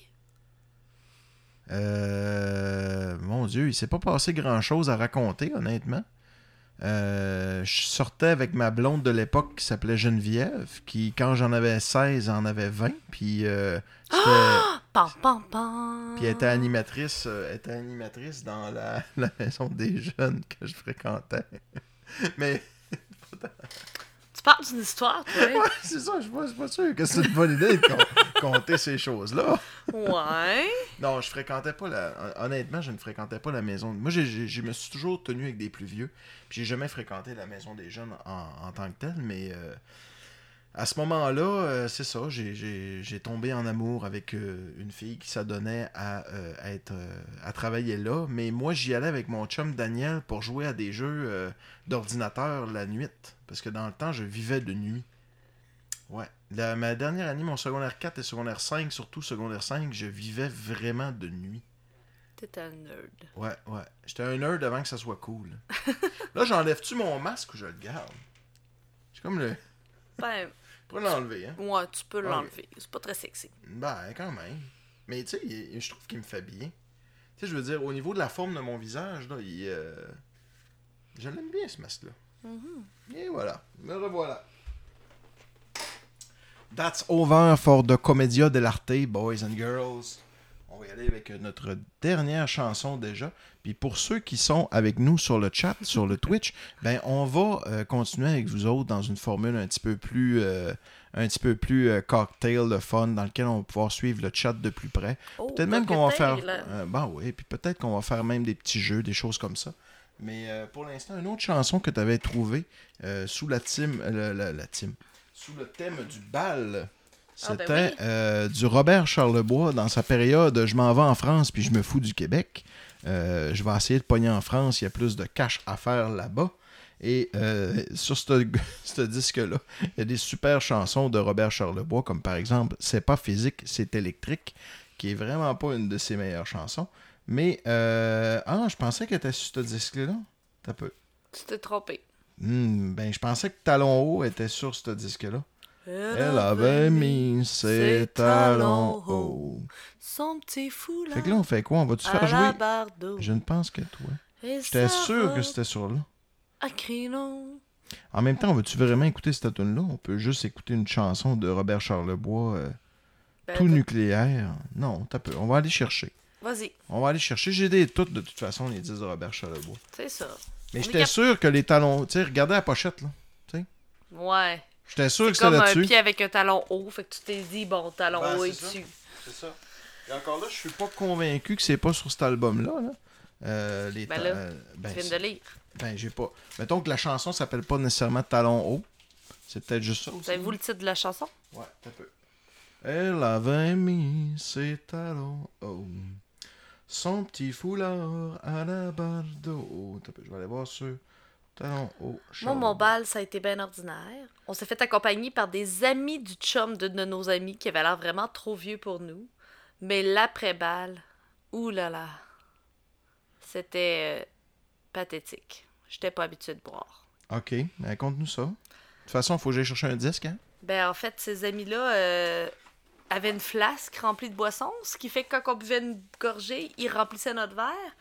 Euh, mon Dieu, il s'est pas passé grand-chose à raconter, honnêtement. Euh, je sortais avec ma blonde de l'époque qui s'appelait Geneviève, qui, quand j'en avais 16, en avait 20. Puis, euh, c'était- Pam, pam, pam. puis elle était animatrice, euh, elle était animatrice dans la, la maison des jeunes que je fréquentais. Mais Tu parles d'une histoire, toi? ouais, c'est ça, je suis pas, je suis pas sûr que c'est une bonne idée de compter ces choses-là. ouais. Non, je fréquentais pas la. hon- Honnêtement, je ne fréquentais pas la maison. Moi, je me suis toujours tenu avec des plus vieux. Puis j'ai jamais fréquenté la maison des jeunes en, en tant que telle, mais euh, à ce moment-là, euh, c'est ça. j'ai- tombé en amour avec euh, une fille qui s'adonnait à, euh, à être à travailler là. Mais moi, j'y allais avec mon chum Daniel pour jouer à des jeux d'ordinateur la nuit. Parce que dans le temps, je vivais de nuit. Ouais. La- ma dernière année, mon secondaire 4 et secondaire 5, surtout secondaire 5, je vivais vraiment de nuit. T'es un nerd. Ouais, ouais. J'étais un nerd avant que ça soit cool. Là, j'enlève-tu mon masque ou je le garde? C'est comme le. Ben, Je pourrais l'enlever, hein? ouais, tu peux l'enlever. C'est pas très sexy. Ben, quand même. Mais tu sais, je trouve qu'il me fait bien. Tu sais, je veux dire, au niveau de la forme de mon visage, là, il. euh, Je l'aime bien, ce masque-là. Et voilà. Me revoilà. That's over for the Commedia dell'arte, boys and girls. On va y aller avec notre dernière chanson déjà. Puis pour ceux qui sont avec nous sur le chat, sur le Twitch, ben on va euh, continuer avec vous autres dans une formule un petit peu plus, euh, un petit peu plus euh, cocktail de fun, dans lequel on va pouvoir suivre le chat de plus près. Oh, Peut-être même qu'on va faire. euh, ben oui, puis peut-être qu'on va faire même des petits jeux, des choses comme ça. Mais euh, pour l'instant, une autre chanson que tu avais trouvée euh, sous la team, la, la- la team, sous le thème du bal, Ah, ben c'était oui. euh, du Robert Charlebois dans sa période Je m'en vais en France puis je me fous du Québec. Euh, je vais essayer de pogner en France, il y a plus de cash à faire là-bas. Et euh, sur ce disque-là, il y a des super chansons de Robert Charlebois, comme par exemple C'est pas physique, c'est électrique, qui est vraiment pas une de ses meilleures chansons. Mais, euh, ah, je pensais qu'elle était sur ce disque-là. T'as peu. Tu t'es trompé. Hmm, ben, je pensais que Talon Haut était sur ce disque-là. Elle avait mis ses talons hauts. Son petit foulard. Fait que là, on fait quoi? On va-tu faire jouer? Je ne pense que toi. J'étais sûr que c'était sur là. À. En même temps, veux-tu vraiment écouter cette tune là On peut juste écouter une chanson de Robert Charlebois, euh, Ben, tout nucléaire. Non, t'as peu. On va aller chercher. Vas-y, On va aller chercher. J'ai des toutes, de toute façon, les 10 de Robert Charlebois. c'est ça. Mais On j'étais cap- sûr que les talons. Tu sais, regardez la pochette, là. Ouais. J'étais sûr que C'est c'était comme un là-dessus. pied avec un talon haut, fait que tu t'es dit, bon, talon Ben, haut est dessus. C'est ça. Et encore là, je suis pas convaincu que c'est pas sur cet album-là. Là. Euh, les Ben là, euh, ben, Tu viens c'est- de lire. ben, j'ai pas. Mettons que la chanson s'appelle pas nécessairement Talon haut. C'est peut-être juste ça aussi. Savez-vous le titre de la chanson? Ouais, un peu. Elle avait mis ses talons hauts. Son petit foulard à la barre d'eau. Je vais aller voir sur talons hauts. Moi, mon bal, ça a été bien ordinaire. On s'est fait accompagner par des amis du chum de, de nos amis qui avaient l'air vraiment trop vieux pour nous. Mais l'après-bal, oulala, c'était euh, pathétique. J'étais pas habituée de boire. Ok, ben, conte-nous ça. De toute façon, il faut que j'aille chercher un disque, hein? Ben, en fait, ces amis-là euh, avaient une flasque remplie de boissons, ce qui fait que quand on buvait une gorgée, ils remplissaient notre verre.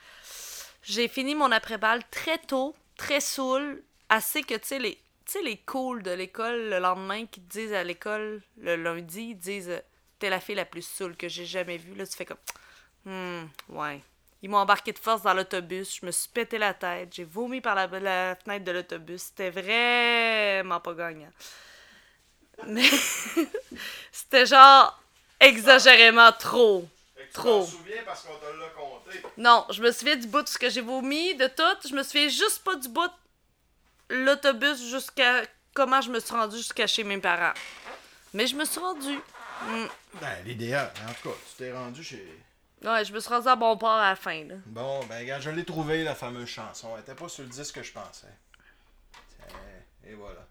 J'ai fini mon après-balle très tôt, très saoul, assez que, tu sais, les, les cools de l'école le lendemain qui te disent à l'école le lundi, ils disent T'es la fille la plus saoule que j'ai jamais vue. Là, tu fais comme Hmm, ouais. Ils m'ont embarqué de force dans l'autobus, je me suis pété la tête, j'ai vomi par la, la fenêtre de l'autobus. C'était vraiment pas gagnant. Mais c'était genre exagérément trop. Trop. souviens parce qu'on te l'a compté. Non, je me souviens du bout de ce que j'ai vomi, de tout. Je me souviens juste pas du bout de l'autobus jusqu'à comment je me suis rendue jusqu'à chez mes parents. Mais je me suis rendue. Mm. Ben, l'idéal. En tout cas, tu t'es rendu chez. Ouais, je me suis rendue à bon port à la fin. Là. Bon, ben, regarde, je l'ai trouvé, la fameuse chanson. Elle était pas sur le disque que je pensais. Tiens, Et voilà.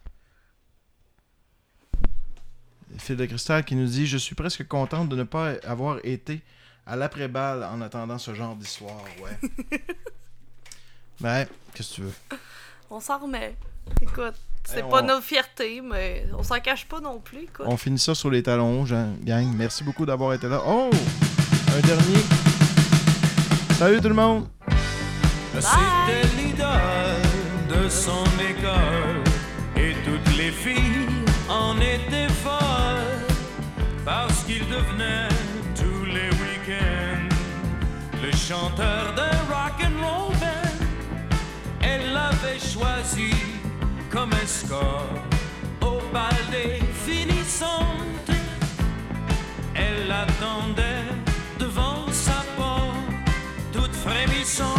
Phil de Cristal qui nous dit Je suis presque contente de ne pas avoir été à l'après-balle en attendant ce genre d'histoire. Ouais. ben, qu'est-ce que tu veux? On s'en remet. Écoute, c'est Eh, pas on- notre fierté, mais on s'en cache pas non plus. Écoute. On finit ça sur les talons Jean- gang. Merci beaucoup d'avoir été là. Oh Un dernier. Salut tout le monde C'était l'idole de son école et toutes les filles en étaient folles parce qu'il devenait chanteur d'un rock and roll. Elle l'avait choisi comme escorte au bal des finissantes. Elle attendait devant sa porte, toute frémissante.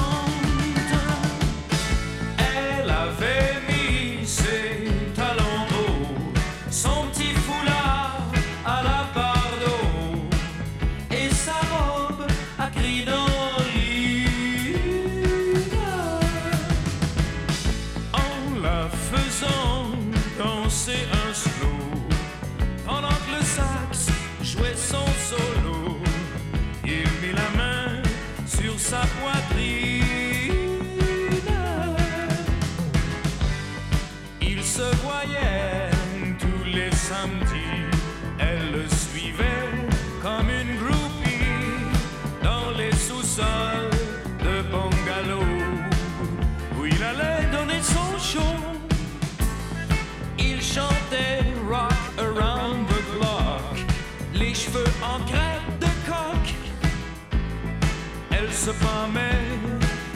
Se pâmait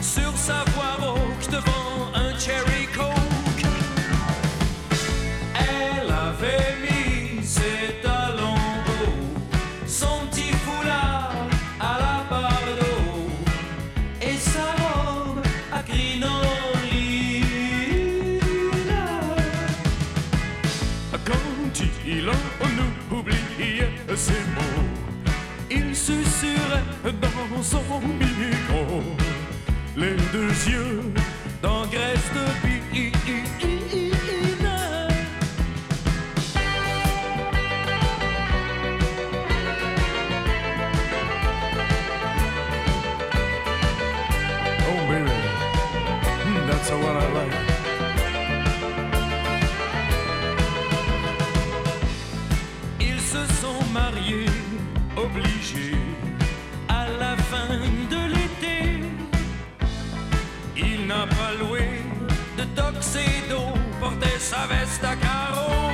sur sa voix rauque devant un cherry coke. Elle avait mis ses talons hauts, son petit foulard à la bardeau et sa robe à crinoline. Quand il en oubliait ses mots, il susurrait dans son micro, les deux yeux d'engraisse de. Loué de tuxedo, portait sa veste à carreaux.